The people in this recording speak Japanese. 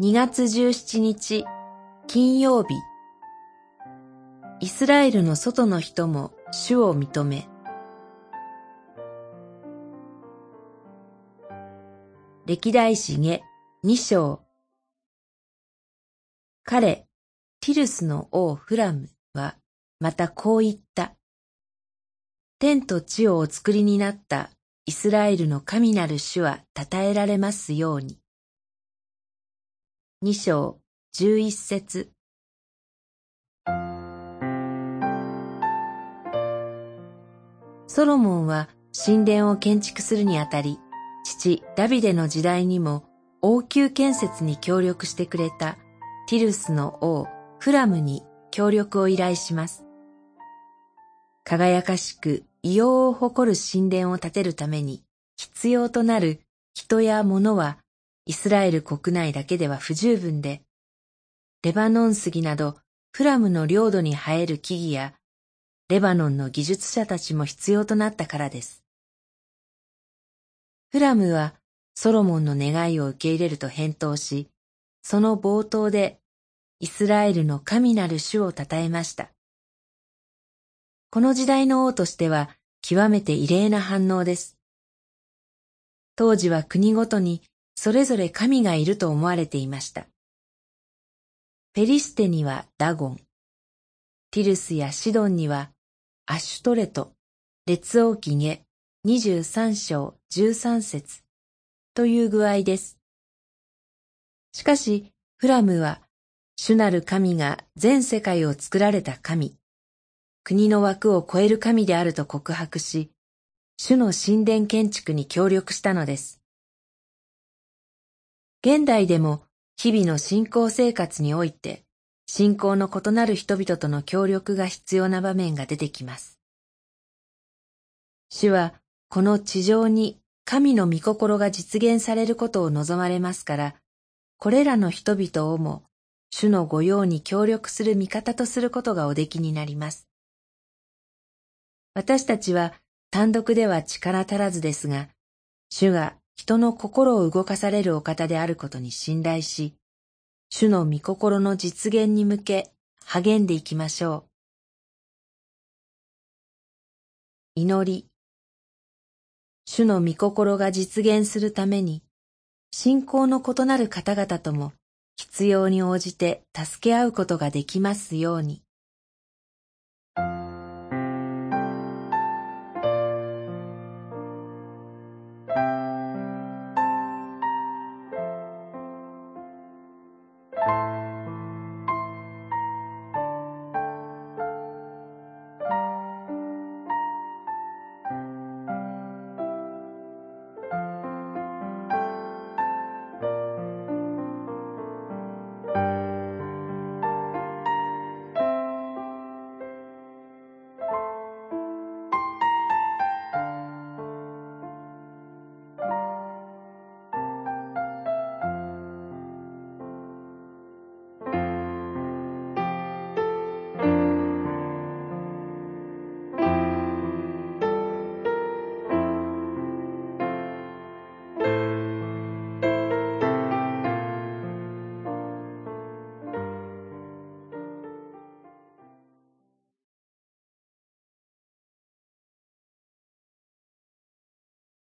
2月17日金曜日イスラエルの外の人も主を認め歴代史下二章彼、ティルスの王フラムはまたこう言った。天と地をお作りになったイスラエルの神なる主は称えられますように。二章十一節ソロモンは神殿を建築するにあたり、父ダビデの時代にも王宮建設に協力してくれたティルスの王フラムに協力を依頼します。輝かしく異様を誇る神殿を建てるために必要となる人や物はイスラエル国内だけでは不十分で、レバノン杉などフラムの領土に生える木々や、レバノンの技術者たちも必要となったからです。フラムはソロモンの願いを受け入れると返答し、その冒頭でイスラエルの神なる主を称えました。この時代の王としては極めて異例な反応です。当時は国ごとにそれぞれ神がいると思われていました。ペリステにはダゴン、ティルスやシドンにはアシュトレト、列王記下23章13節という具合です。しかし、フラムは、主なる神が全世界を作られた神、国の枠を超える神であると告白し、主の神殿建築に協力したのです。現代でも日々の信仰生活において、信仰の異なる人々との協力が必要な場面が出てきます。主はこの地上に神の御心が実現されることを望まれますから、これらの人々をも主の御用に協力する味方とすることがおできになります。私たちは単独では力足らずですが、主が人の心を動かされるお方であることに信頼し、主の御心の実現に向け励んでいきましょう。祈り。主の御心が実現するために、信仰の異なる方々とも必要に応じて助け合うことができますように。